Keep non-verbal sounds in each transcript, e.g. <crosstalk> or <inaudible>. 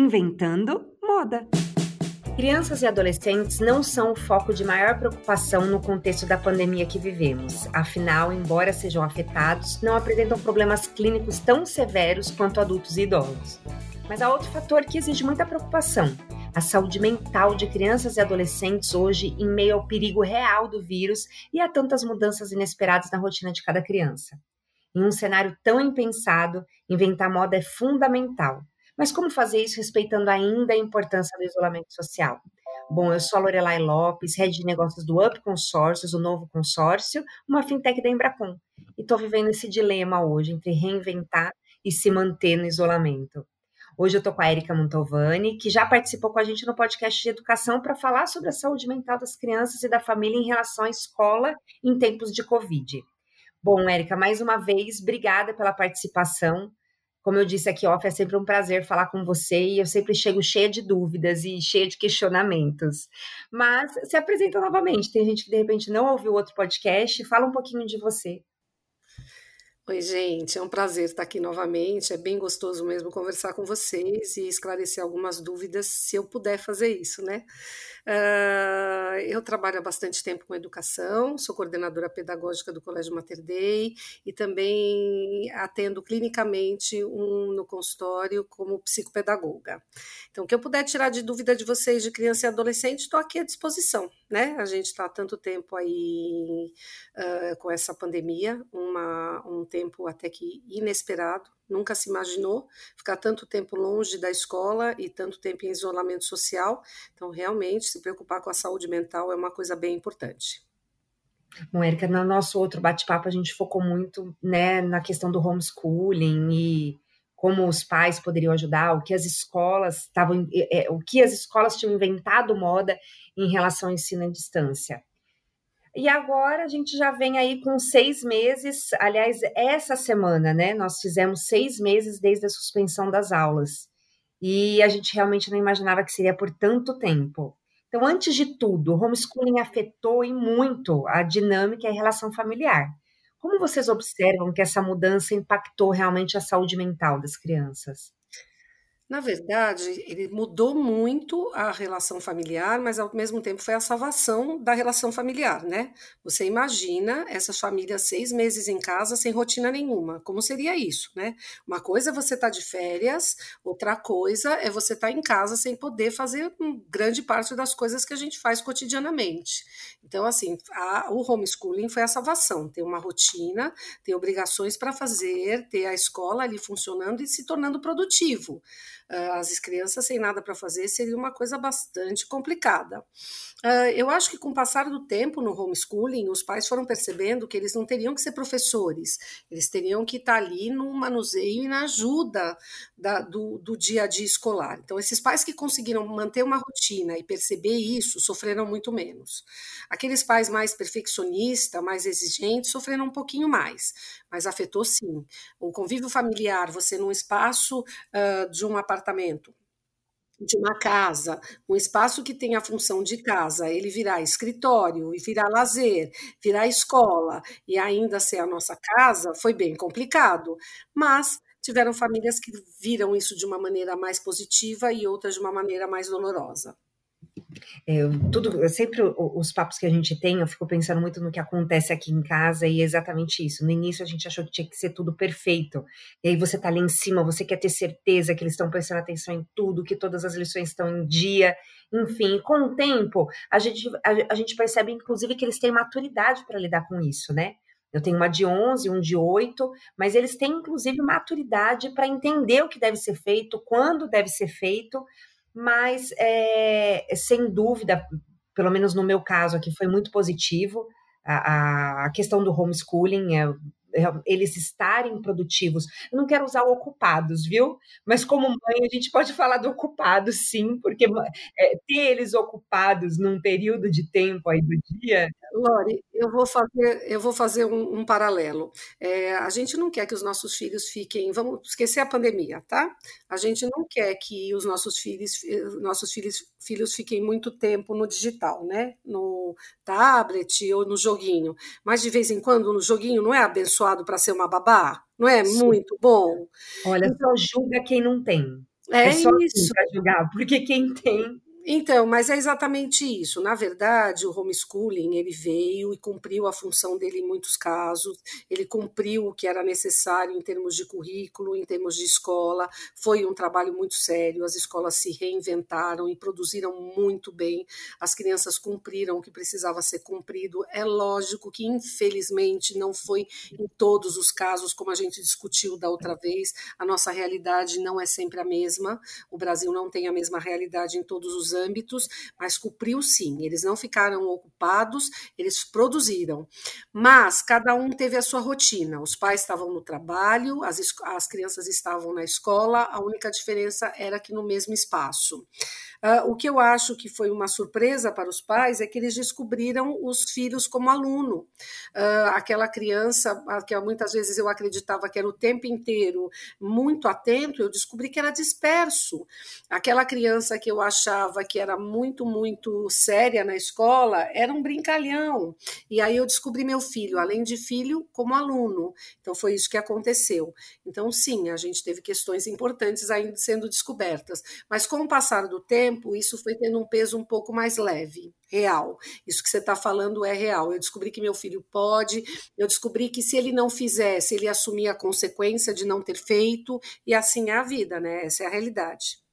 Inventando Moda. Crianças e adolescentes não são o foco de maior preocupação no contexto da pandemia que vivemos. Afinal, embora sejam afetados, não apresentam problemas clínicos tão severos quanto adultos e idosos. Mas há outro fator que exige muita preocupação: a saúde mental de crianças e adolescentes hoje em meio ao perigo real do vírus e a tantas mudanças inesperadas na rotina de cada criança. Em um cenário tão impensado, inventar moda é fundamental. Mas como fazer isso respeitando ainda a importância do isolamento social? Bom, eu sou a Lorelai Lopes, head de negócios do Up Consórcios, o novo consórcio, uma fintech da Embracon. E estou vivendo esse dilema hoje entre reinventar e se manter no isolamento. Hoje eu estou com a Erika Montovani, que já participou com a gente no podcast de educação para falar sobre a saúde mental das crianças e da família em relação à escola em tempos de Covid. Bom, Érica, mais uma vez, obrigada pela participação. Como eu disse aqui, off, é sempre um prazer falar com você e eu sempre chego cheia de dúvidas e cheia de questionamentos. Mas se apresenta novamente. Tem gente que de repente não ouviu outro podcast. Fala um pouquinho de você. Oi, gente, é um prazer estar aqui novamente. É bem gostoso mesmo conversar com vocês e esclarecer algumas dúvidas, se eu puder fazer isso, né? Uh, eu trabalho há bastante tempo com educação, sou coordenadora pedagógica do Colégio Mater Dei e também atendo clinicamente um, no consultório como psicopedagoga. Então, o que eu puder tirar de dúvida de vocês, de criança e adolescente, estou aqui à disposição, né? A gente está há tanto tempo aí uh, com essa pandemia, uma, um tempo até que inesperado, nunca se imaginou ficar tanto tempo longe da escola e tanto tempo em isolamento social. Então, realmente, se preocupar com a saúde mental é uma coisa bem importante. Bom, Érica, no nosso outro bate-papo a gente focou muito né, na questão do homeschooling e como os pais poderiam ajudar, o que as escolas estavam, é, o que as escolas tinham inventado moda em relação ao ensino à distância. E agora a gente já vem aí com seis meses, aliás, essa semana, né? Nós fizemos seis meses desde a suspensão das aulas. E a gente realmente não imaginava que seria por tanto tempo. Então, antes de tudo, o homeschooling afetou e muito a dinâmica e a relação familiar. Como vocês observam que essa mudança impactou realmente a saúde mental das crianças? Na verdade, ele mudou muito a relação familiar, mas ao mesmo tempo foi a salvação da relação familiar, né? Você imagina essas famílias seis meses em casa sem rotina nenhuma. Como seria isso, né? Uma coisa é você estar tá de férias, outra coisa é você estar tá em casa sem poder fazer grande parte das coisas que a gente faz cotidianamente. Então, assim, a, o homeschooling foi a salvação. Ter uma rotina, ter obrigações para fazer, ter a escola ali funcionando e se tornando produtivo. Ah, as crianças sem nada para fazer seria uma coisa bastante complicada. Uh, eu acho que com o passar do tempo no homeschooling, os pais foram percebendo que eles não teriam que ser professores, eles teriam que estar ali no manuseio e na ajuda da, do, do dia a dia escolar. Então, esses pais que conseguiram manter uma rotina e perceber isso sofreram muito menos. Aqueles pais mais perfeccionistas, mais exigentes, sofreram um pouquinho mais, mas afetou sim. O convívio familiar, você num espaço uh, de um apartamento, de uma casa, um espaço que tem a função de casa, ele virar escritório e virar lazer, virar escola e ainda ser a nossa casa, foi bem complicado. Mas tiveram famílias que viram isso de uma maneira mais positiva e outras de uma maneira mais dolorosa. É, tudo, sempre os papos que a gente tem, eu fico pensando muito no que acontece aqui em casa e é exatamente isso. No início a gente achou que tinha que ser tudo perfeito. E aí você tá ali em cima, você quer ter certeza que eles estão prestando atenção em tudo, que todas as lições estão em dia. Enfim, com o tempo, a gente, a, a gente percebe, inclusive, que eles têm maturidade para lidar com isso, né? Eu tenho uma de 11, um de 8, mas eles têm, inclusive, maturidade para entender o que deve ser feito, quando deve ser feito, mas é, sem dúvida, pelo menos no meu caso aqui, foi muito positivo. A, a questão do homeschooling, é, eles estarem produtivos. Eu não quero usar o ocupados, viu? Mas como mãe, a gente pode falar do ocupado, sim, porque é, ter eles ocupados num período de tempo aí do dia. Lore, eu vou fazer, eu vou fazer um, um paralelo. É, a gente não quer que os nossos filhos fiquem. Vamos esquecer a pandemia, tá? A gente não quer que os nossos filhos, nossos filhos, filhos fiquem muito tempo no digital, né? No tablet ou no joguinho. Mas de vez em quando no joguinho não é abençoado para ser uma babá? Não é Sim. muito bom? Olha, então, só julga quem não tem. É, é só assim isso. para julgar, porque quem tem então, mas é exatamente isso. Na verdade, o homeschooling ele veio e cumpriu a função dele em muitos casos. Ele cumpriu o que era necessário em termos de currículo, em termos de escola. Foi um trabalho muito sério. As escolas se reinventaram e produziram muito bem. As crianças cumpriram o que precisava ser cumprido. É lógico que, infelizmente, não foi em todos os casos, como a gente discutiu da outra vez. A nossa realidade não é sempre a mesma. O Brasil não tem a mesma realidade em todos os âmbitos, mas cumpriu sim. Eles não ficaram ocupados, eles produziram. Mas cada um teve a sua rotina. Os pais estavam no trabalho, as, as crianças estavam na escola, a única diferença era que no mesmo espaço. Uh, o que eu acho que foi uma surpresa para os pais é que eles descobriram os filhos como aluno. Uh, aquela criança, que muitas vezes eu acreditava que era o tempo inteiro muito atento, eu descobri que era disperso. Aquela criança que eu achava que era muito, muito séria na escola era um brincalhão. E aí eu descobri meu filho, além de filho, como aluno. Então foi isso que aconteceu. Então, sim, a gente teve questões importantes ainda sendo descobertas. Mas com o passar do tempo, isso foi tendo um peso um pouco mais leve, real. Isso que você está falando é real. Eu descobri que meu filho pode, eu descobri que se ele não fizesse, ele assumia a consequência de não ter feito, e assim é a vida, né? Essa é a realidade.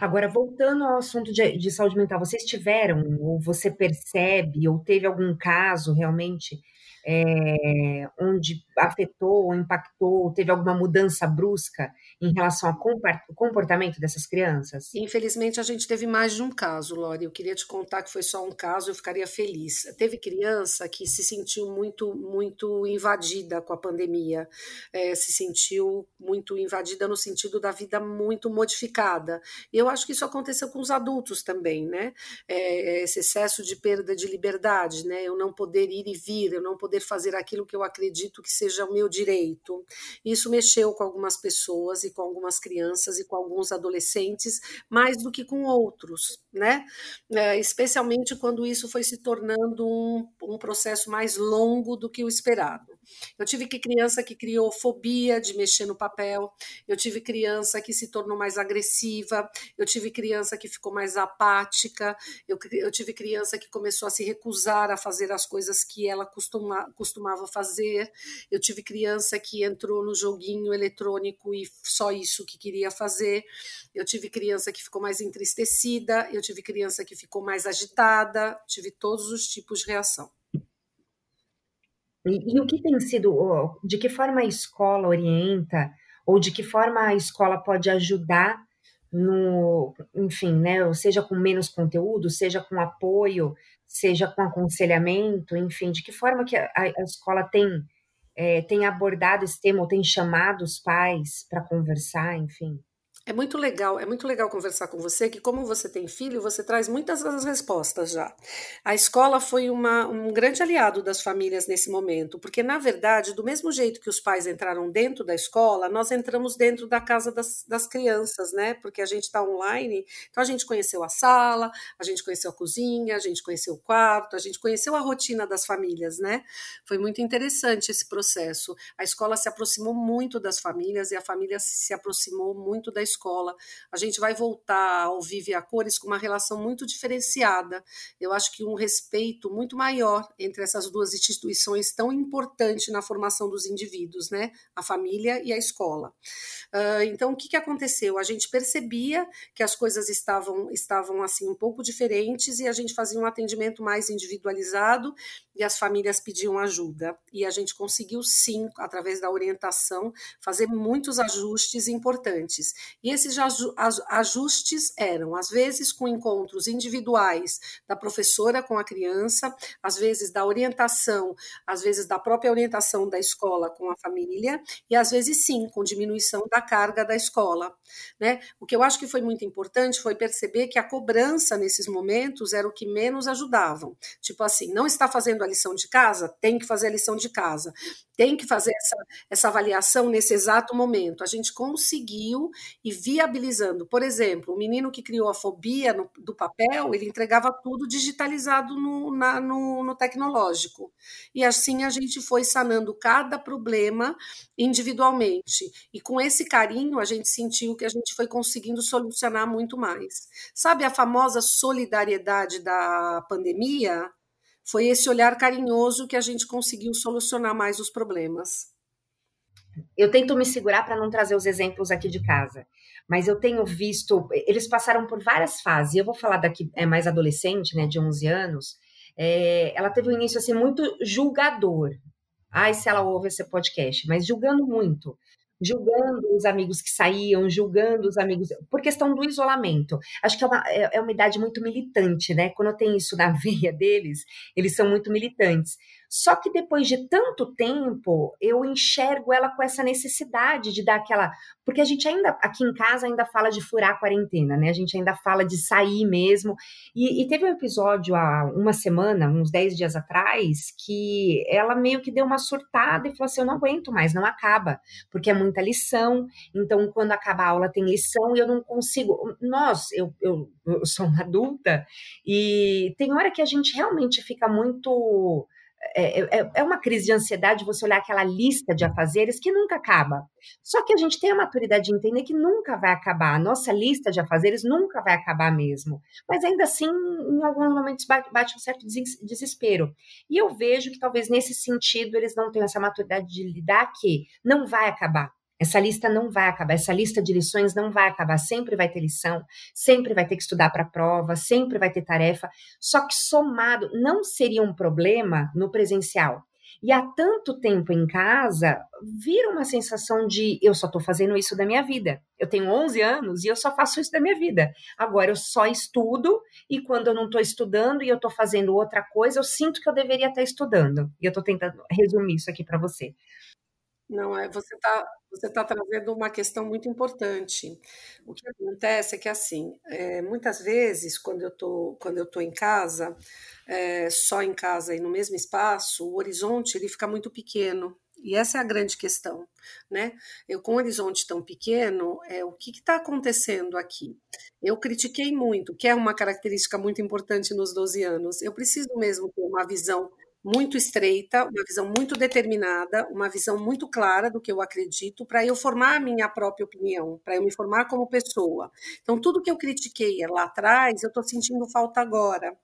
Agora, voltando ao assunto de, de saúde mental, vocês tiveram, ou você percebe, ou teve algum caso realmente é, onde afetou, impactou, teve alguma mudança brusca em relação ao comportamento dessas crianças? Infelizmente, a gente teve mais de um caso, Lori. Eu queria te contar que foi só um caso, eu ficaria feliz. Teve criança que se sentiu muito, muito invadida com a pandemia, é, se sentiu muito invadida no sentido da vida muito modificada. E eu acho que isso aconteceu com os adultos também, né? É, esse excesso de perda de liberdade, né? Eu não poder ir e vir, eu não poder fazer aquilo que eu acredito que seja o meu direito. Isso mexeu com algumas pessoas e com algumas crianças e com alguns adolescentes, mais do que com outros, né? É, especialmente quando isso foi se tornando um, um processo mais longo do que o esperado. Eu tive que criança que criou fobia de mexer no papel, eu tive criança que se tornou mais agressiva, eu tive criança que ficou mais apática, eu, eu tive criança que começou a se recusar a fazer as coisas que ela costuma, costumava fazer, eu tive criança que entrou no joguinho eletrônico e só isso que queria fazer, eu tive criança que ficou mais entristecida, eu tive criança que ficou mais agitada, tive todos os tipos de reação. E, e, o que tem sido, de que forma a escola orienta, ou de que forma a escola pode ajudar no, enfim, né, seja com menos conteúdo, seja com apoio, seja com aconselhamento, enfim, de que forma que a, a escola tem, é, tem abordado esse tema, ou tem chamado os pais para conversar, enfim? É muito legal, é muito legal conversar com você, que como você tem filho, você traz muitas das respostas já. A escola foi uma, um grande aliado das famílias nesse momento, porque na verdade, do mesmo jeito que os pais entraram dentro da escola, nós entramos dentro da casa das, das crianças, né? Porque a gente está online, então a gente conheceu a sala, a gente conheceu a cozinha, a gente conheceu o quarto, a gente conheceu a rotina das famílias, né? Foi muito interessante esse processo. A escola se aproximou muito das famílias e a família se aproximou muito da escola escola. A gente vai voltar ao Vive a Cores com uma relação muito diferenciada. Eu acho que um respeito muito maior entre essas duas instituições tão importante na formação dos indivíduos, né? A família e a escola. Uh, então, o que, que aconteceu? A gente percebia que as coisas estavam, estavam assim um pouco diferentes e a gente fazia um atendimento mais individualizado e as famílias pediam ajuda. E a gente conseguiu sim, através da orientação, fazer muitos ajustes importantes. E esses ajustes eram, às vezes, com encontros individuais da professora com a criança, às vezes da orientação, às vezes da própria orientação da escola com a família, e às vezes sim, com diminuição da carga da escola. Né? O que eu acho que foi muito importante foi perceber que a cobrança nesses momentos era o que menos ajudavam. Tipo assim, não está fazendo a lição de casa? Tem que fazer a lição de casa tem que fazer essa, essa avaliação nesse exato momento. A gente conseguiu e viabilizando. Por exemplo, o menino que criou a fobia no, do papel, ele entregava tudo digitalizado no, na, no, no tecnológico. E assim a gente foi sanando cada problema individualmente. E com esse carinho, a gente sentiu que a gente foi conseguindo solucionar muito mais. Sabe a famosa solidariedade da pandemia? Foi esse olhar carinhoso que a gente conseguiu solucionar mais os problemas. Eu tento me segurar para não trazer os exemplos aqui de casa, mas eu tenho visto, eles passaram por várias fases. Eu vou falar daqui é mais adolescente, né, de 11 anos. É, ela teve um início assim muito julgador. Ai, se ela ouve esse podcast, mas julgando muito julgando os amigos que saíam, julgando os amigos, por questão do isolamento. Acho que é uma, é, é uma idade muito militante, né? Quando tem isso na <laughs> veia deles, eles são muito militantes. Só que depois de tanto tempo, eu enxergo ela com essa necessidade de dar aquela. Porque a gente ainda, aqui em casa, ainda fala de furar a quarentena, né? A gente ainda fala de sair mesmo. E, e teve um episódio há uma semana, uns 10 dias atrás, que ela meio que deu uma surtada e falou assim: eu não aguento mais, não acaba, porque é muita lição. Então, quando acaba a aula, tem lição e eu não consigo. Nós, eu, eu, eu sou uma adulta, e tem hora que a gente realmente fica muito é, é, é, uma crise de ansiedade você olhar aquela lista de afazeres que nunca acaba. Só que a gente tem a maturidade de entender que nunca vai acabar. A nossa lista de afazeres nunca vai acabar mesmo. Mas ainda assim, em alguns momentos bate um certo desespero. E eu vejo que talvez nesse sentido eles não tenham essa maturidade de lidar que não vai acabar. Essa lista não vai acabar, essa lista de lições não vai acabar, sempre vai ter lição, sempre vai ter que estudar para a prova, sempre vai ter tarefa, só que somado não seria um problema no presencial. E há tanto tempo em casa, vira uma sensação de eu só estou fazendo isso da minha vida. Eu tenho 11 anos e eu só faço isso da minha vida. Agora eu só estudo e quando eu não estou estudando e eu estou fazendo outra coisa, eu sinto que eu deveria estar estudando. E eu estou tentando resumir isso aqui para você. Não, é, você está você tá trazendo uma questão muito importante. O que acontece é que, assim, é, muitas vezes, quando eu tô, quando eu tô em casa, é, só em casa e no mesmo espaço, o horizonte ele fica muito pequeno. E essa é a grande questão, né? Eu com um horizonte tão pequeno, é o que está acontecendo aqui? Eu critiquei muito, que é uma característica muito importante nos 12 anos. Eu preciso mesmo ter uma visão muito estreita, uma visão muito determinada, uma visão muito clara do que eu acredito, para eu formar a minha própria opinião, para eu me formar como pessoa. Então, tudo que eu critiquei lá atrás, eu estou sentindo falta agora.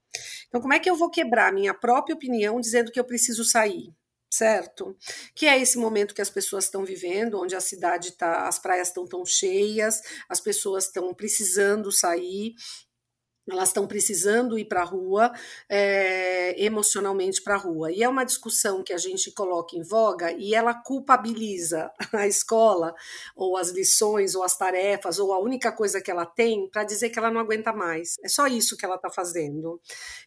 Então, como é que eu vou quebrar a minha própria opinião dizendo que eu preciso sair? certo? Que é esse momento que as pessoas estão vivendo, onde a cidade está, as praias estão tão cheias, as pessoas estão precisando sair, elas estão precisando ir para a rua, é, emocionalmente para a rua. E é uma discussão que a gente coloca em voga e ela culpabiliza <laughs> a escola, ou as lições, ou as tarefas, ou a única coisa que ela tem para dizer que ela não aguenta mais. É só isso que ela está fazendo.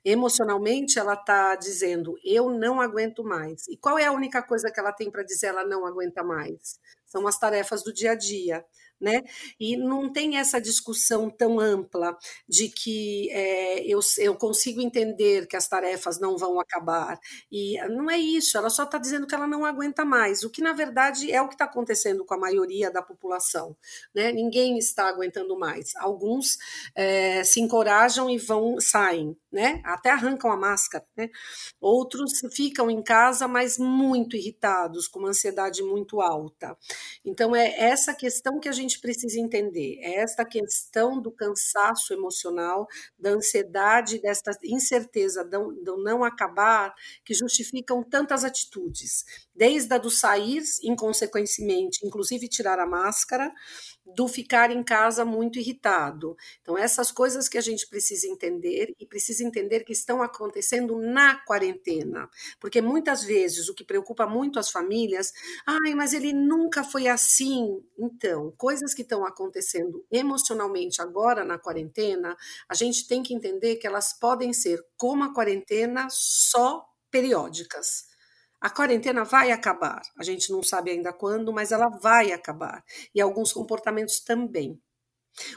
Emocionalmente, ela está dizendo: eu não aguento mais. E qual é a única coisa que ela tem para dizer ela não aguenta mais? São as tarefas do dia a dia né? E não tem essa discussão tão ampla de que é, eu, eu consigo entender que as tarefas não vão acabar. E não é isso, ela só está dizendo que ela não aguenta mais, o que na verdade é o que está acontecendo com a maioria da população. Né? Ninguém está aguentando mais. Alguns é, se encorajam e vão, saem, né? Até arrancam a máscara, né? Outros ficam em casa, mas muito irritados, com uma ansiedade muito alta. Então é essa questão que a gente precisa entender, é esta questão do cansaço emocional, da ansiedade, desta incerteza do não acabar, que justificam tantas atitudes, desde a do sair, inconsequentemente, inclusive tirar a máscara, do ficar em casa muito irritado. Então, essas coisas que a gente precisa entender e precisa entender que estão acontecendo na quarentena, porque muitas vezes o que preocupa muito as famílias, ai, mas ele nunca foi assim. Então, coisas que estão acontecendo emocionalmente agora na quarentena, a gente tem que entender que elas podem ser como a quarentena só periódicas. A quarentena vai acabar. A gente não sabe ainda quando, mas ela vai acabar. E alguns comportamentos também.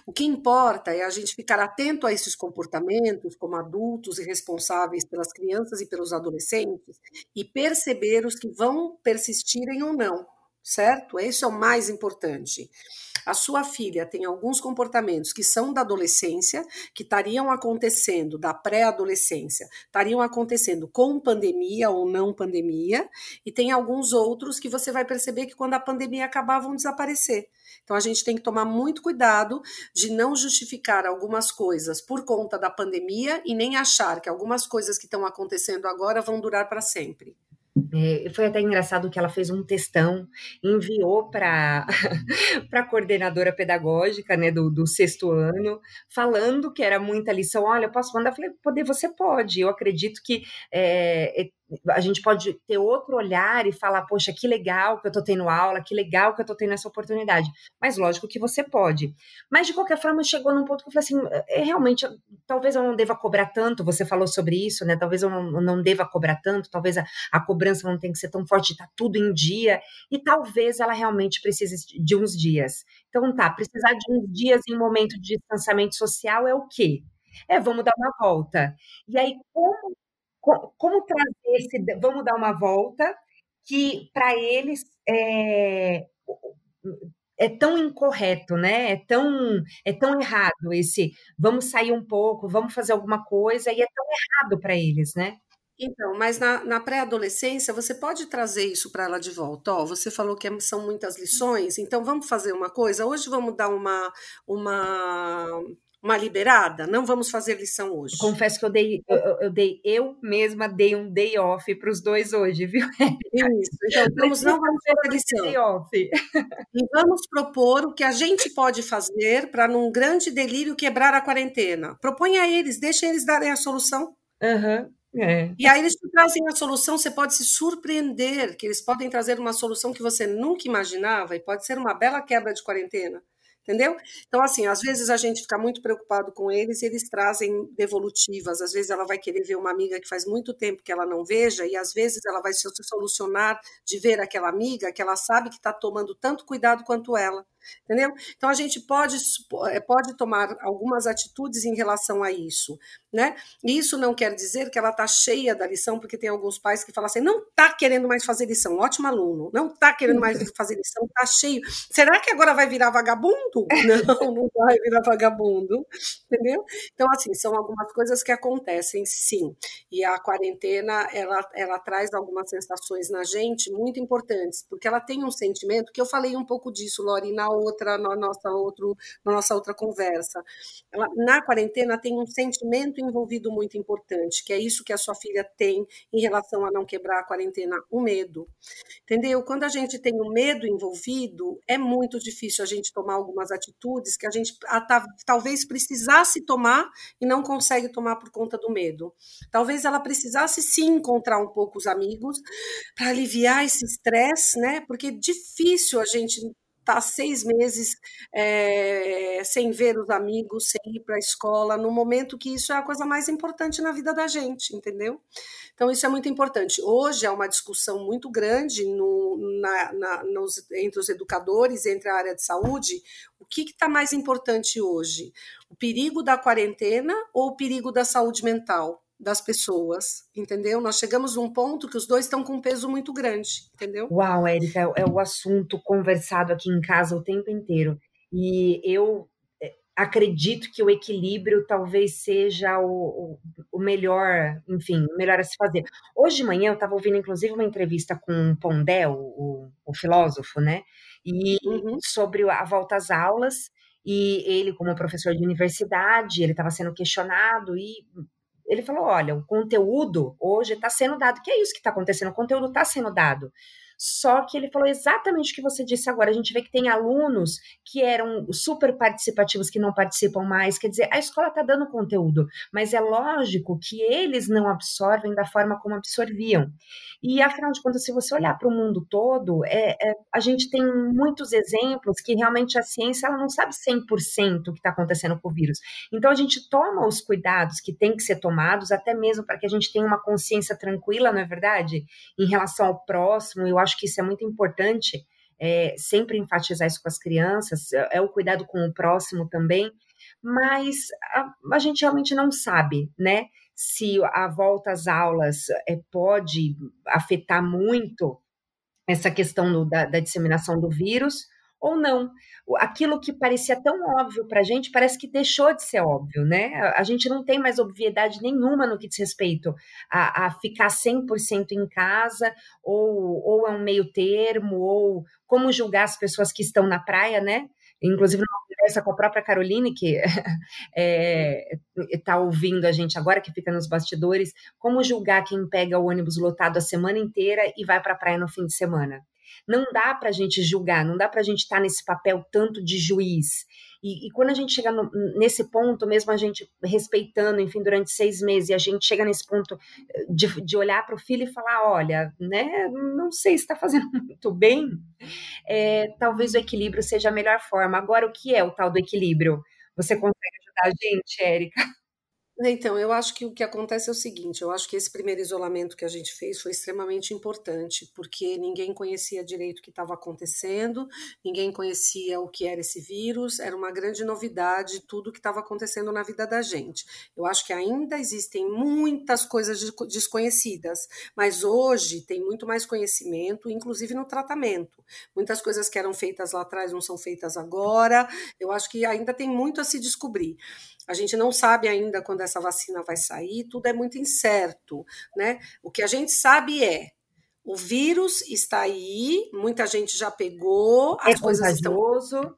O que importa é a gente ficar atento a esses comportamentos como adultos e responsáveis pelas crianças e pelos adolescentes e perceber os que vão persistirem ou não, certo? Esse é o mais importante a sua filha tem alguns comportamentos que são da adolescência, que estariam acontecendo da pré-adolescência, estariam acontecendo com pandemia ou não pandemia, e tem alguns outros que você vai perceber que quando a pandemia acabar vão desaparecer. Então a gente tem que tomar muito cuidado de não justificar algumas coisas por conta da pandemia e nem achar que algumas coisas que estão acontecendo agora vão durar para sempre. É, foi até engraçado que ela fez um textão, enviou para <laughs> a coordenadora pedagógica né, do, do, sexto ano, falando que era muita lição. Olha, posso mandar? Eu falei, poder, você pode. Eu acredito que é a gente pode ter outro olhar e falar, poxa, que legal que eu tô tendo aula, que legal que eu tô tendo essa oportunidade. Mas lógico que você pode. Mas de qualquer forma, chegou num ponto que eu falei assim, é, realmente, talvez eu não deva cobrar tanto, você falou sobre isso, né? Talvez eu não, não deva cobrar tanto, talvez a, a cobrança não tenha que ser tão forte, tá tudo em dia, e talvez ela realmente precise de uns dias. Então tá, precisar de uns dias em momento de distanciamento social é o quê? É, vamos dar uma volta. E aí, como como trazer esse. Vamos dar uma volta, que para eles é, é tão incorreto, né? É tão, é tão errado esse vamos sair um pouco, vamos fazer alguma coisa, e é tão errado para eles, né? Então, mas na, na pré-adolescência você pode trazer isso para ela de volta. Ó, você falou que é, são muitas lições, então vamos fazer uma coisa. Hoje vamos dar uma, uma uma liberada, não vamos fazer lição hoje. Confesso que eu dei, eu, eu dei, eu mesma dei um day off para os dois hoje, viu? Isso, <laughs> então vamos, não vamos fazer lição. Day off. E vamos propor o que a gente pode fazer para, num grande delírio, quebrar a quarentena. Proponha a eles, deixa eles darem a solução. Uhum. É. E aí eles te trazem a solução, você pode se surpreender que eles podem trazer uma solução que você nunca imaginava e pode ser uma bela quebra de quarentena entendeu? Então, assim, às vezes a gente fica muito preocupado com eles e eles trazem devolutivas. Às vezes ela vai querer ver uma amiga que faz muito tempo que ela não veja, e às vezes ela vai se solucionar de ver aquela amiga que ela sabe que está tomando tanto cuidado quanto ela entendeu? Então a gente pode, eh, pode tomar algumas atitudes em relação a isso, né? E isso não quer dizer que ela está cheia da lição, porque tem alguns pais que falam assim, não está querendo mais fazer lição, ótimo aluno, não está querendo mais <laughs> fazer lição, está cheio. Será que agora vai virar vagabundo? <laughs> Não, não vai virar vagabundo, entendeu? Então, assim, são algumas coisas que acontecem, sim. E a quarentena, ela, ela traz algumas sensações na gente muito importantes, porque ela tem um sentimento, que eu falei um pouco disso, Lori, na outra, na nossa, outro, na nossa outra conversa. Ela, na quarentena tem um sentimento envolvido muito importante, que é isso que a sua filha tem em relação a não quebrar a quarentena, o medo. Entendeu? Quando a gente tem o medo envolvido, é muito difícil a gente tomar algumas atitudes que a gente talvez precisasse tomar e não consegue tomar por conta do medo. Talvez ela precisasse sim encontrar um pouco os amigos para aliviar esse estresse, né? Porque é difícil a gente tá seis meses é, sem ver os amigos, sem ir para a escola, no momento que isso é a coisa mais importante na vida da gente, entendeu? Então, isso é muito importante. Hoje há uma discussão muito grande no, na, na, nos, entre os educadores, entre a área de saúde. O que está mais importante hoje? O perigo da quarentena ou o perigo da saúde mental? Das pessoas, entendeu? Nós chegamos num ponto que os dois estão com um peso muito grande, entendeu? Uau, Érica, é, o assunto conversado aqui em casa o tempo inteiro. E eu é, acredito que o equilíbrio talvez seja o, o, melhor, enfim, o melhor a se fazer. Hoje de manhã eu estava ouvindo, inclusive, uma entrevista com Pondé, o, o filósofo, né? E uhum. sobre a volta às aulas. E ele, como professor de universidade, ele estava sendo questionado e ele falou: olha, o conteúdo hoje está sendo dado, que é isso que está acontecendo, o conteúdo está sendo dado. Só que ele falou exatamente o que você disse agora. A gente vê que tem alunos que eram super participativos que não participam mais. Quer dizer, a escola está dando conteúdo, mas é lógico que eles não absorvem da forma como absorviam. E afinal de contas, se você olhar para o mundo todo, é, é, a gente tem muitos exemplos que realmente a ciência ela não sabe 100% o que está acontecendo com o vírus. Então a gente toma os cuidados que tem que ser tomados, até mesmo para que a gente tenha uma consciência tranquila, não é verdade? Em relação ao próximo, eu acho que isso é muito importante. é, sempre enfatizar isso com as crianças, é, é o cuidado com o próximo também, mas a, a gente realmente não sabe, né? Se a volta às aulas é, pode afetar muito essa questão do, da, da disseminação do vírus ou não. Aquilo que parecia tão óbvio para a gente parece que deixou de ser óbvio, né? A gente não tem mais obviedade nenhuma no que diz respeito a, a ficar 100% em casa, ou, ou é um meio termo, ou como julgar as pessoas que estão na praia, né? Inclusive, numa conversa com a própria Caroline, que está <laughs> é, tá ouvindo a gente agora, que fica nos bastidores, como julgar quem pega o ônibus lotado a semana inteira e vai para a praia no fim de semana? Não dá para a gente julgar, não dá para a gente estar tá nesse papel tanto de juiz. E, e quando a gente chega no, nesse ponto, mesmo a gente respeitando, enfim, durante seis meses, e a gente chega nesse ponto eh, de, de olhar para o filho e falar: olha, né, não sei se está fazendo <laughs> muito bem, é, talvez o equilíbrio seja a melhor forma. Agora, o que é o tal do equilíbrio? Você consegue ajudar a gente, Érica? Então, eu acho que o que acontece é o seguinte: eu acho que esse primeiro isolamento que a gente fez foi extremamente importante, porque ninguém conhecia direito o que estava acontecendo, ninguém conhecia o que era esse vírus, era uma grande novidade tudo que estava acontecendo na vida da gente. Eu acho que ainda existem muitas coisas desconhecidas, mas hoje tem muito mais conhecimento, inclusive no tratamento. Muitas coisas que eram feitas lá atrás não são feitas agora. Eu acho que ainda tem muito a se descobrir. A gente não sabe ainda quando essa vacina vai sair, tudo é muito incerto, né? O que a gente sabe é o vírus está aí, muita gente já pegou, é as coisas contagioso. estão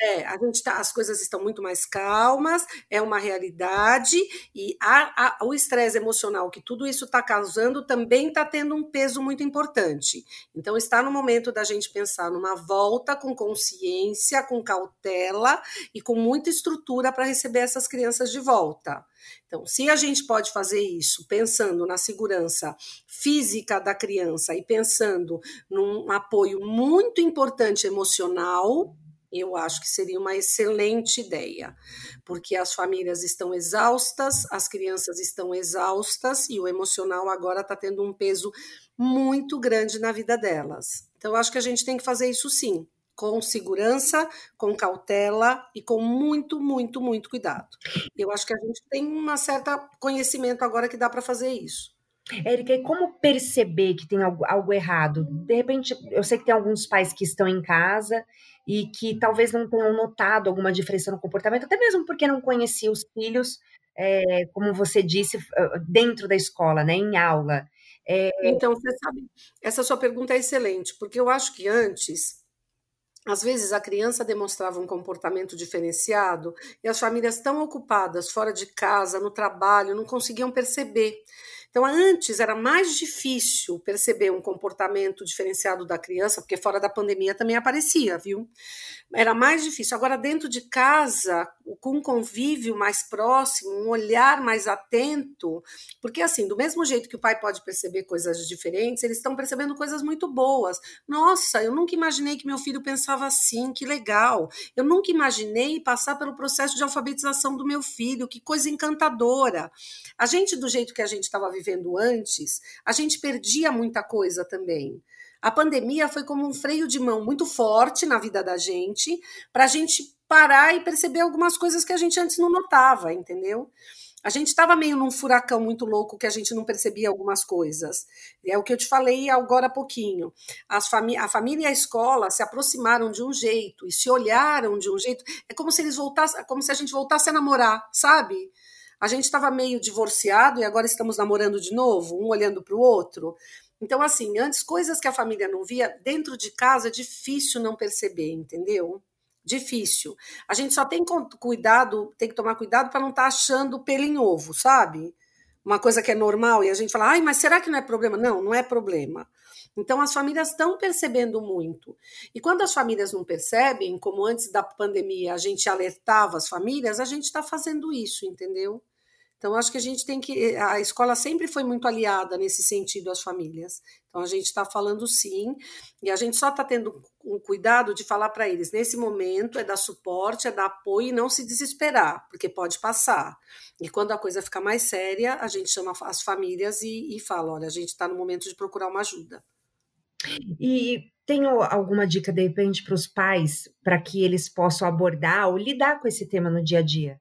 é, a gente tá, as coisas estão muito mais calmas, é uma realidade, e a, a, o estresse emocional que tudo isso está causando também está tendo um peso muito importante. Então, está no momento da gente pensar numa volta com consciência, com cautela e com muita estrutura para receber essas crianças de volta. Então, se a gente pode fazer isso pensando na segurança física da criança e pensando num apoio muito importante emocional, eu acho que seria uma excelente ideia, porque as famílias estão exaustas, as crianças estão exaustas e o emocional agora está tendo um peso muito grande na vida delas. Então, acho que a gente tem que fazer isso sim, com segurança, com cautela e com muito, muito, muito cuidado. Eu acho que a gente tem um certo conhecimento agora que dá para fazer isso. Érica, e como perceber que tem algo, algo, errado? De repente, eu sei que tem alguns pais que estão em casa e que talvez não tenham notado alguma diferença no comportamento, até mesmo porque não conheciam os filhos, é, como você disse, dentro da escola, né, em aula. É... Então, você sabe, essa sua pergunta é excelente, porque eu acho que antes às vezes a criança demonstrava um comportamento diferenciado e as famílias tão ocupadas fora de casa, no trabalho, não conseguiam perceber. Então, antes era mais difícil perceber um comportamento diferenciado da criança, porque fora da pandemia também aparecia, viu? Era mais difícil. Agora, dentro de casa, com um convívio mais próximo, um olhar mais atento, porque assim, do mesmo jeito que o pai pode perceber coisas diferentes, eles estão percebendo coisas muito boas. Nossa, eu nunca imaginei que meu filho pensava assim, que legal. Eu nunca imaginei passar pelo processo de alfabetização do meu filho, que coisa encantadora. A gente, do jeito que a gente estava vivendo, vivendo antes, a gente perdia muita coisa também. A pandemia foi como um freio de mão muito forte na vida da gente, para a gente parar e perceber algumas coisas que a gente antes não notava, entendeu? A gente estava meio num furacão muito louco que a gente não percebia algumas coisas. É o que eu te falei agora há pouquinho. As fami a família e a escola se aproximaram de um jeito e se olharam de um jeito. É como se eles voltassem, como se a gente voltasse a namorar, sabe? A gente estava meio divorciado e agora estamos namorando de novo, um olhando para o outro. Então, assim, antes, coisas que a família não via, dentro de casa é difícil não perceber, entendeu? Difícil. A gente só tem cuidado, tem que tomar cuidado para não estar tá achando pelo em ovo, sabe? Uma coisa que é normal e a gente fala, ai, mas será que não é problema? Não, não é problema. Então, as famílias estão percebendo muito. E quando as famílias não percebem, como antes da pandemia a gente alertava as famílias, a gente está fazendo isso, entendeu? Então, acho que a gente tem que. A escola sempre foi muito aliada nesse sentido às famílias. Então, a gente está falando sim, e a gente só está tendo um cuidado de falar para eles: nesse momento é dar suporte, é dar apoio e não se desesperar, porque pode passar. E quando a coisa ficar mais séria, a gente chama as famílias e, e fala: olha, a gente está no momento de procurar uma ajuda. E tem alguma dica, de repente, para os pais, para que eles possam abordar ou lidar com esse tema no dia a dia?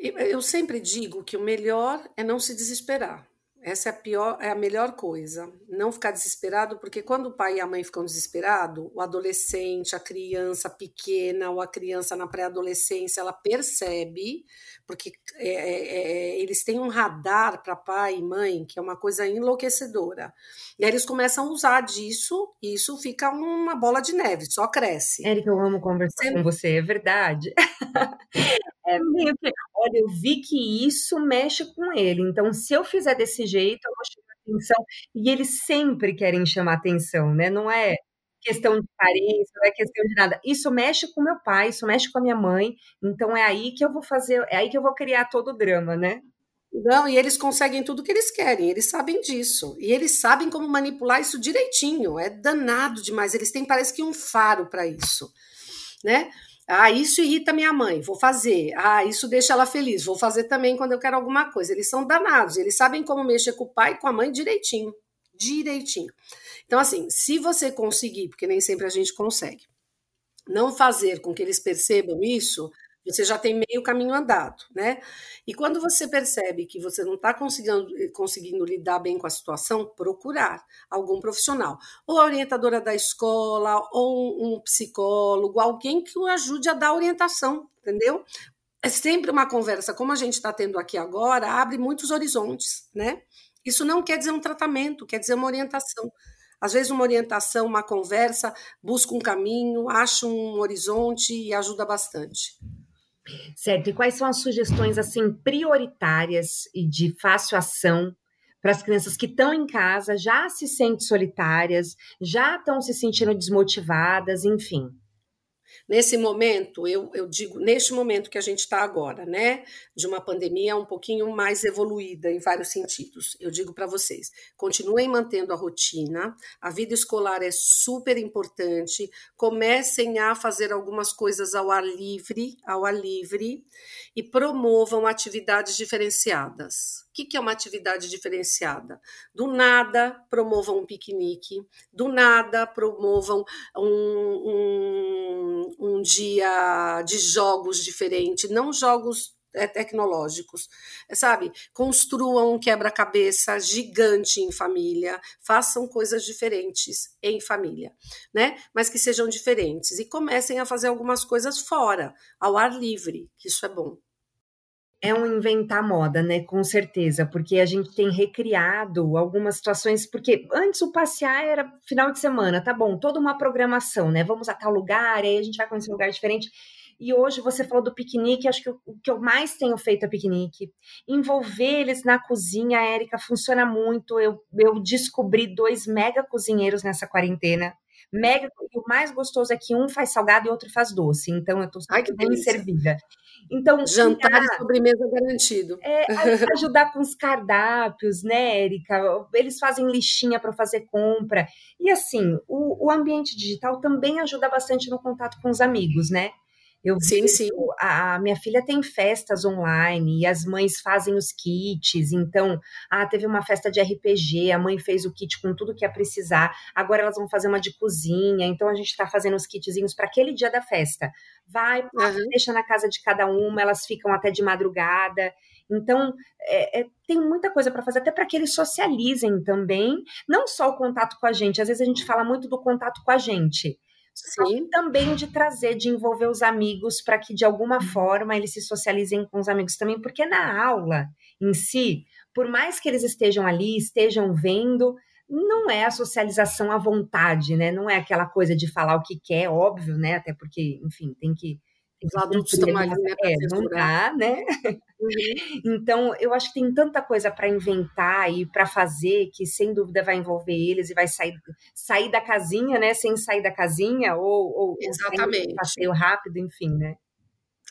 Eu sempre digo que o melhor é não se desesperar. Essa é a pior, é a melhor coisa. Não ficar desesperado, porque quando o pai e a mãe ficam desesperados, o adolescente, a criança pequena ou a criança na pré-adolescência, ela percebe, porque é, é, é eles têm um radar para pai e mãe, que é uma coisa enlouquecedora. E aí eles começam a usar disso, e isso fica uma bola de neve, só cresce. Érica, eu amo conversar Sempre... com você, é verdade. <laughs> É meio que, olha, eu vi que isso mexe com ele, então se eu fizer desse jeito, eu vou chamar atenção. E eles sempre querem chamar atenção, né? Não é questão de carência, não é questão de nada. Isso mexe com meu pai, isso mexe com a minha mãe, então é aí que eu vou fazer, é aí que eu vou criar todo o drama, né? Não, e eles conseguem tudo que eles querem, eles sabem disso. E eles sabem como manipular isso direitinho. É danado demais. Eles têm, parece que, um faro para isso. Né? Ah, isso irrita minha mãe, vou fazer. Ah, isso deixa ela feliz, vou fazer também quando eu quero alguma coisa. Eles são danados, eles sabem como mexer com o pai e com a mãe direitinho. Direitinho. Então, assim, se você conseguir, porque nem sempre a gente consegue, não fazer com que eles percebam isso, você já tem meio caminho andado, né? E quando você percebe que você não está conseguindo, conseguindo lidar bem com a situação, procurar algum profissional, ou a orientadora da escola, ou um psicólogo, alguém que o ajude a dar orientação, entendeu? É sempre uma conversa, como a gente está tendo aqui agora, abre muitos horizontes, né? Isso não quer dizer um tratamento, quer dizer uma orientação. Às vezes, uma orientação, uma conversa, busca um caminho, acha um horizonte e ajuda bastante. Certo. E quais são as sugestões assim prioritárias e de fácil ação para as crianças que estão em casa, já se sentem solitárias, já estão se sentindo desmotivadas, enfim? Nesse momento, eu, eu digo, neste momento que a gente está agora, né, de uma pandemia um pouquinho mais evoluída em vários sentidos, eu digo para vocês, continuem mantendo a rotina, a vida escolar é super importante, comecem a fazer algumas coisas ao ar livre, ao ar livre, e promovam atividades diferenciadas. O que é uma atividade diferenciada? Do nada, promovam um piquenique, do nada, promovam um, um, um dia de jogos diferente, não jogos é, tecnológicos, sabe? Construam um quebra-cabeça gigante em família, façam coisas diferentes em família, né? Mas que sejam diferentes e comecem a fazer algumas coisas fora, ao ar livre, que isso é bom é um inventar moda, né? Com certeza, porque a gente tem recriado algumas situações, porque antes o passear era final de semana, tá bom, toda uma programação, né? Vamos a tal lugar, aí a gente vai conhecer um lugar diferente. E hoje você falou do piquenique, acho que o, que eu mais tenho feito é piquenique. Envolver eles na cozinha, Érica, funciona muito. Eu, eu descobri dois mega cozinheiros nessa quarentena. Mega, e o mais gostoso é que um faz salgado e outro faz doce. Então eu tô super bem servida. Então, jantar e sobremesa garantido. É, ajudar com os cardápios, né, Érica? Eles fazem listinha para fazer compra. E assim, o, o ambiente digital também ajuda bastante no contato com os amigos, né? Eu sim, sim. A, a, minha filha tem festas online e as mães fazem os kits. Então, ah, teve uma festa de RPG, a mãe fez o kit com tudo que ia precisar. Agora elas vão fazer uma de cozinha. Então, a gente está fazendo os kitzinhos para aquele dia da festa. Vai, uhum. deixa na casa de cada uma, elas ficam até de madrugada. Então, é, é, tem muita coisa para fazer, até para que eles socializem também, não só o contato com a gente. Às vezes a gente fala muito do contato com a gente Sim. também de trazer, de envolver os amigos para que de alguma uhum. forma eles se socializem com os amigos também, porque na aula em si, por mais que eles estejam ali, estejam vendo, não é a socialização à vontade, né? Não é aquela coisa de falar o que quer, óbvio, né? Até porque, enfim, tem que os adultos estão ali, né? É, não dá, né? Uhum. <laughs> Então, eu acho que tem tanta coisa para inventar e para fazer que, sem dúvida, vai envolver eles e vai sair, sair da casinha, né? Sem sair da casinha, ou, ou Exatamente. Passeio rápido, enfim, né?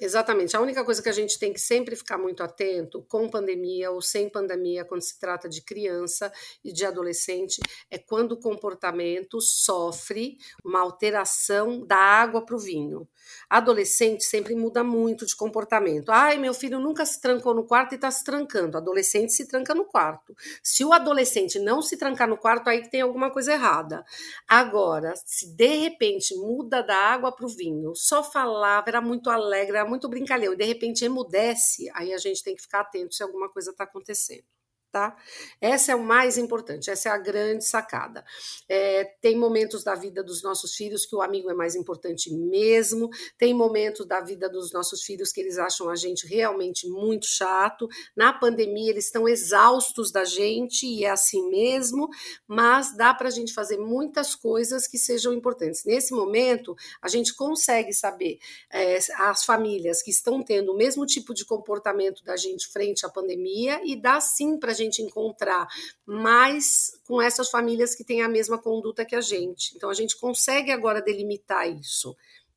Exatamente. A única coisa que a gente tem que sempre ficar muito atento, com pandemia ou sem pandemia, quando se trata de criança e de adolescente, é quando o comportamento sofre uma alteração da água para o vinho. Adolescente sempre muda muito de comportamento. Ai, meu filho nunca se trancou no quarto e está se trancando. Adolescente se tranca no quarto. Se o adolescente não se trancar no quarto, aí tem alguma coisa errada. Agora, se de repente muda da água para o vinho, só falava, era muito alegre, era muito brincalhão, e de repente emudece, aí a gente tem que ficar atento se alguma coisa está acontecendo tá? Essa é o mais importante, essa é a grande sacada. É, tem momentos da vida dos nossos filhos que o amigo é mais importante mesmo, tem momentos da vida dos nossos filhos que eles acham a gente realmente muito chato. Na pandemia, eles estão exaustos da gente e é assim mesmo, mas dá para a gente fazer muitas coisas que sejam importantes. Nesse momento, a gente consegue saber é, as famílias que estão tendo o mesmo tipo de comportamento da gente frente à pandemia e dá sim para gente encontrar mais com essas famílias que têm a mesma conduta que a gente. Então a gente consegue agora delimitar isso.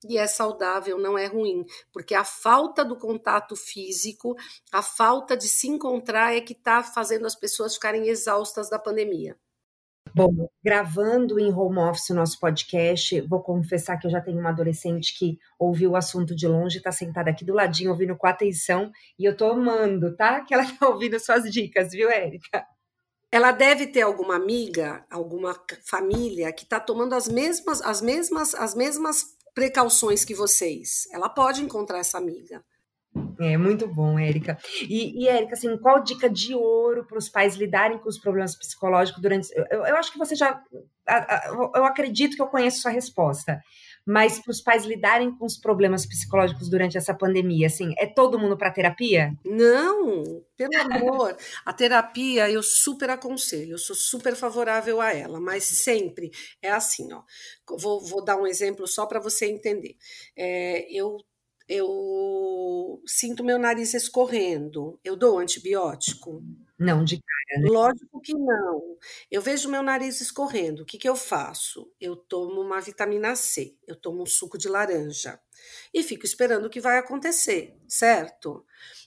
E é saudável, não é ruim, porque a falta do contato físico, a falta de se encontrar é que está fazendo as pessoas ficarem exaustas da pandemia. Bom, gravando em home office o nosso podcast, vou confessar que eu já tenho uma adolescente que ouviu o assunto de longe, está sentada aqui do ladinho, ouvindo com atenção, e eu tô amando, tá? <laughs> Que ela tá ouvindo suas dicas, viu, Érica? Ela deve ter alguma amiga, alguma família que está tomando as mesmas, as mesmas, as mesmas precauções que vocês. Ela pode encontrar essa amiga. É muito bom, Érica. E, e Érica, assim, qual dica de ouro para os pais lidarem com os problemas psicológicos durante. Eu, eu acho que você já. Eu acredito que eu conheço sua resposta. Mas para os pais lidarem com os problemas psicológicos durante essa pandemia, assim, é todo mundo para terapia? Não, pelo amor. a terapia eu super aconselho, eu sou super favorável a ela, mas sempre é assim, ó. Vou, vou dar um exemplo só para você entender. É, eu eu sinto meu nariz escorrendo, eu dou antibiótico? Não, de cara, né? Lógico que não. Eu vejo meu nariz escorrendo, o que, que eu faço? Eu tomo uma vitamina C, eu tomo um suco de laranja e fico esperando o que vai acontecer, certo?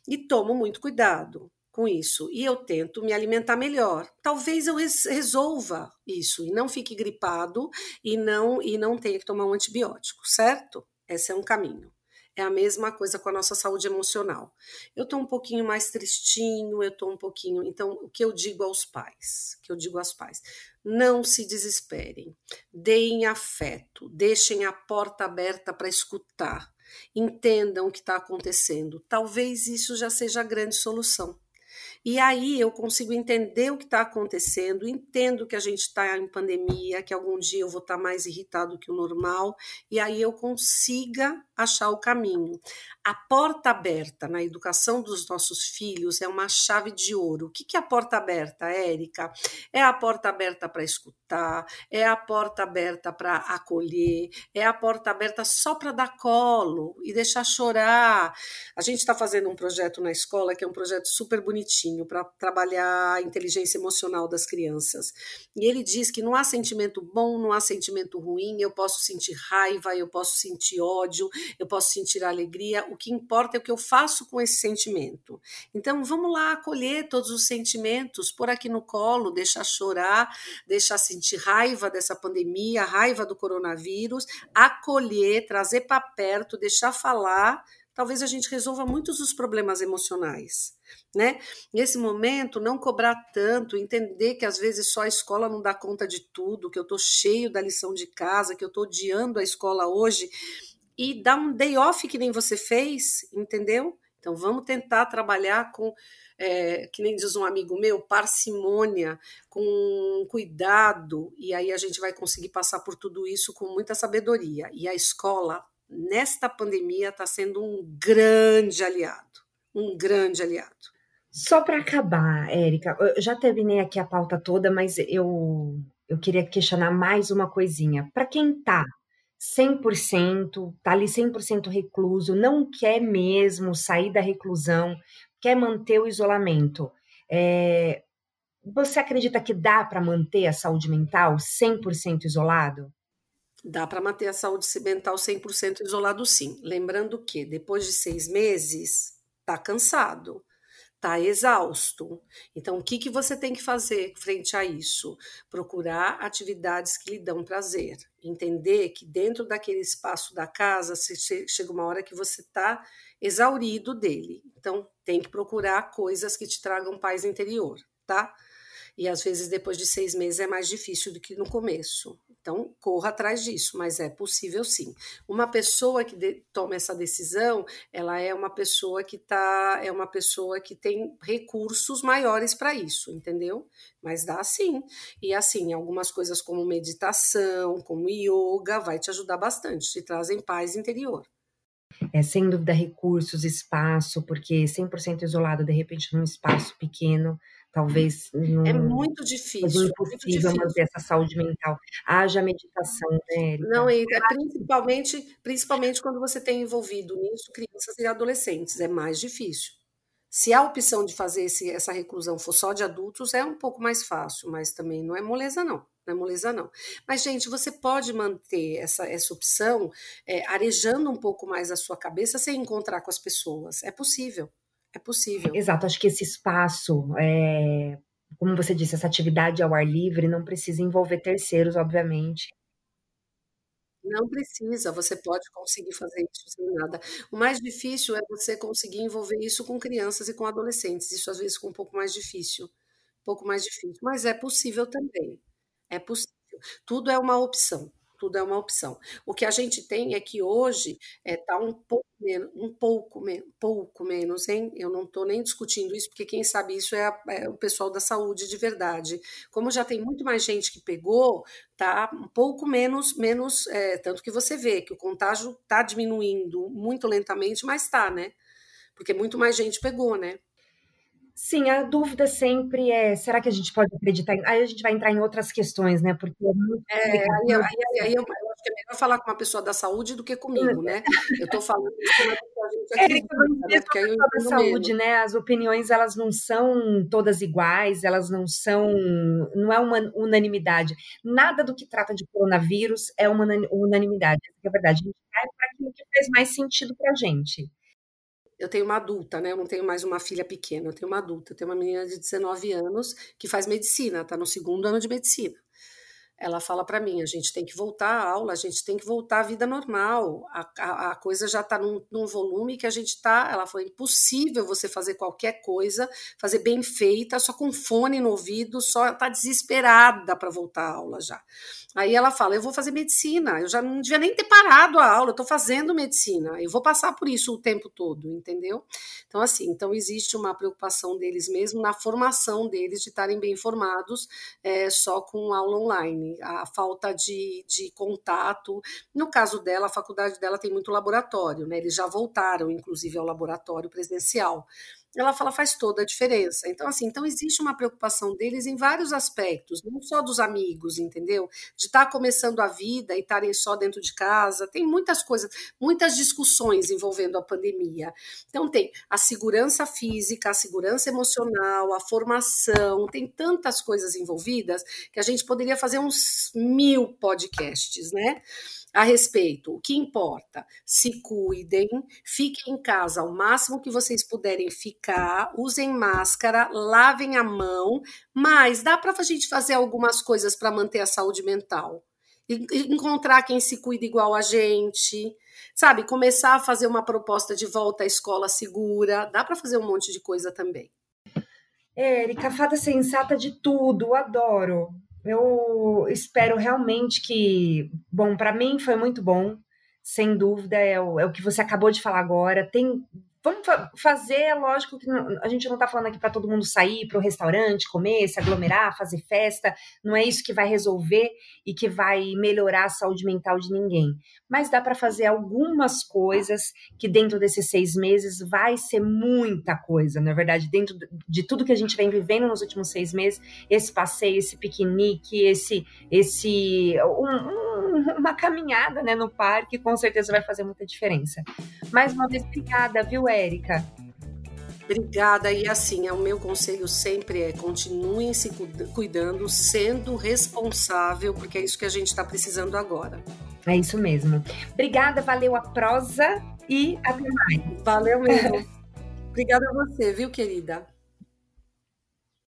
E tomo muito cuidado com isso. E eu tento me alimentar melhor. Talvez eu resolva isso e não fique gripado e não e não tenha que tomar um antibiótico, certo? Esse é um caminho. É a mesma coisa com a nossa saúde emocional. Eu tô um pouquinho mais tristinho, eu tô um pouquinho. Então, o que eu digo aos pais? O que eu digo aos pais? Não se desesperem. Deem afeto, deixem a porta aberta para escutar. Entendam o que está acontecendo. Talvez isso já seja a grande solução. E aí eu consigo entender o que está acontecendo, entendo que a gente está em pandemia, que algum dia eu vou estar tá mais irritado que o normal, e aí eu consiga achar o caminho. A porta aberta na educação dos nossos filhos é uma chave de ouro. O que é a porta aberta, Érica? É a porta aberta para escutar, é a porta aberta para acolher, é a porta aberta só para dar colo e deixar chorar. A gente está fazendo um projeto na escola que é um projeto super bonitinho para trabalhar a inteligência emocional das crianças. E ele diz que não há sentimento bom, não há sentimento ruim, eu posso sentir raiva, eu posso sentir ódio, eu posso sentir alegria o que importa é o que eu faço com esse sentimento. Então, vamos lá acolher todos os sentimentos, pôr aqui no colo, deixar chorar, deixar sentir raiva dessa pandemia, raiva do coronavírus, acolher, trazer para perto, deixar falar. Talvez a gente resolva muitos dos problemas emocionais. Né? Nesse momento, não cobrar tanto, entender que às vezes só a escola não dá conta de tudo, que eu estou cheio da lição de casa, que eu estou odiando a escola hoje e dar um day off que nem você fez, entendeu? Então vamos tentar trabalhar com, é, que nem diz um amigo meu, parcimônia, com cuidado, e aí a gente vai conseguir passar por tudo isso com muita sabedoria. E a escola, nesta pandemia, está sendo um grande aliado, um grande aliado. Só para acabar, Érica, eu já terminei aqui a pauta toda, mas eu, eu queria questionar mais uma coisinha. Para quem está 100%, tá ali 100% recluso, não quer mesmo sair da reclusão, quer manter o isolamento. É, você acredita que dá para manter a saúde mental 100% isolado? Dá para manter a saúde mental 100% isolado, sim. Lembrando que depois de seis meses, tá cansado está exausto. Então, o que, que você tem que fazer frente a isso? Procurar atividades que lhe dão prazer. Entender que dentro daquele espaço da casa, chega uma hora que você está exaurido dele. Então, tem que procurar coisas que te tragam paz interior, tá? E às vezes, depois de seis meses, é mais difícil do que no começo. Então, corra atrás disso, mas é possível sim. Uma pessoa que de, toma essa decisão, ela é uma pessoa que tá, é uma pessoa que tem recursos maiores para isso, entendeu? Mas dá sim. E assim, algumas coisas como meditação, como yoga, vai te ajudar bastante, te trazem paz interior. É, sem dúvida, recursos, espaço, porque 100% isolado, de repente, num espaço pequeno, Talvez não, é muito difícil. É impossível muito manter essa saúde mental. Haja meditação, né, Erika? Não, e é principalmente, principalmente quando você tem envolvido nisso crianças e adolescentes, é mais difícil. Se a opção de fazer esse, essa reclusão for só de adultos, é um pouco mais fácil, mas também não é moleza, não. Não é moleza, não. Mas, gente, você pode manter essa, essa opção é, arejando um pouco mais a sua cabeça sem encontrar com as pessoas. É possível. É possível. Exato, acho que esse espaço, é, como você disse, essa atividade ao ar livre não precisa envolver terceiros, obviamente. Não precisa, você pode conseguir fazer isso sem nada. O mais difícil é você conseguir envolver isso com crianças e com adolescentes. Isso às vezes fica um pouco mais difícil, um pouco mais difícil, mas é possível também. É possível. Tudo é uma opção tudo é uma opção. O que a gente tem é que hoje está é, tá um pouco menos, um pouco, pouco menos, hein? Eu não estou nem discutindo isso, porque quem sabe isso é, a, é, o pessoal da saúde de verdade. Como já tem muito mais gente que pegou, tá um pouco menos, menos, é, tanto que você vê que o contágio está diminuindo muito lentamente, mas está, né? Porque muito mais gente pegou, né? Sim, a dúvida sempre é: será que a gente pode acreditar. Aí a gente vai entrar em outras questões, né? Porque é. É, aí, aí, aí, aí eu, eu acho que é melhor falar com uma pessoa da saúde do que comigo, né? <laughs> Eu estou falando isso porque a gente acredita, é, né? Eu da saúde, mesmo. né? As opiniões elas não são todas iguais, elas não são. Não é uma unanimidade. Nada do que trata de coronavírus é uma unanimidade. É verdade. A gente vai para aquilo que faz mais sentido para a gente eu tenho uma adulta, né? Eu não tenho mais uma filha pequena, eu tenho uma adulta. Eu tenho uma menina de 19 anos que faz medicina, está no segundo ano de medicina ela fala para mim: a gente tem que voltar à aula, a gente tem que voltar à vida normal. A, a, a coisa já está num, num, volume que a gente está. Ela falou: impossível você fazer qualquer coisa, fazer bem feita, só com fone no ouvido, só está desesperada para voltar à aula já. Aí ela fala: eu vou fazer medicina, eu já não devia nem ter parado a aula, eu estou fazendo medicina, eu vou passar por isso o tempo todo, entendeu? Então, assim, então existe uma preocupação deles mesmo na formação deles de estarem bem formados é, só com aula online a falta de, de contato. No caso dela, a faculdade dela tem muito laboratório, né? Eles já voltaram, inclusive, ao laboratório presencial ela fala faz toda a diferença. Então, assim, então existe uma preocupação deles em vários aspectos, não só dos amigos, entendeu? De estar tá começando a vida e estarem só dentro de casa. Tem muitas coisas, muitas discussões envolvendo a pandemia. Então, tem a segurança física, a segurança emocional, a formação, tem tantas coisas envolvidas que a gente poderia fazer uns mil podcasts, né? A respeito. O que importa? Se cuidem, fiquem em casa ao máximo que vocês puderem ficar, usem máscara, lavem a mão, mas dá para a gente fazer algumas coisas para manter a saúde mental. Encontrar quem se cuida igual a gente, sabe? Começar a fazer uma proposta de volta à escola segura, dá para fazer um monte de coisa também. Érica, fada sensata de tudo, adoro eu espero realmente que, bom, para mim foi muito bom, sem dúvida, é o, é o que você acabou de falar agora. Tem Vamos fa fazer, é lógico que não, a gente não está falando aqui para todo mundo sair para o restaurante, comer, se aglomerar, fazer festa. Não é isso que vai resolver e que vai melhorar a saúde mental de ninguém. Mas dá para fazer algumas coisas que dentro desses seis meses vai ser muita coisa, na é verdade. Dentro de tudo que a gente vem vivendo nos últimos seis meses, esse passeio, esse piquenique, esse, esse um, um, <laughs> uma caminhada né, no parque, com certeza vai fazer muita diferença. Mais uma vez, obrigada, viu, Érica? Obrigada. E assim, é o meu conselho sempre é continuem se cuidando, sendo responsável, porque é isso que a gente está precisando agora. É isso mesmo. Obrigada, valeu a prosa e até mais. Valeu mesmo. <laughs> Obrigada a você, viu, querida?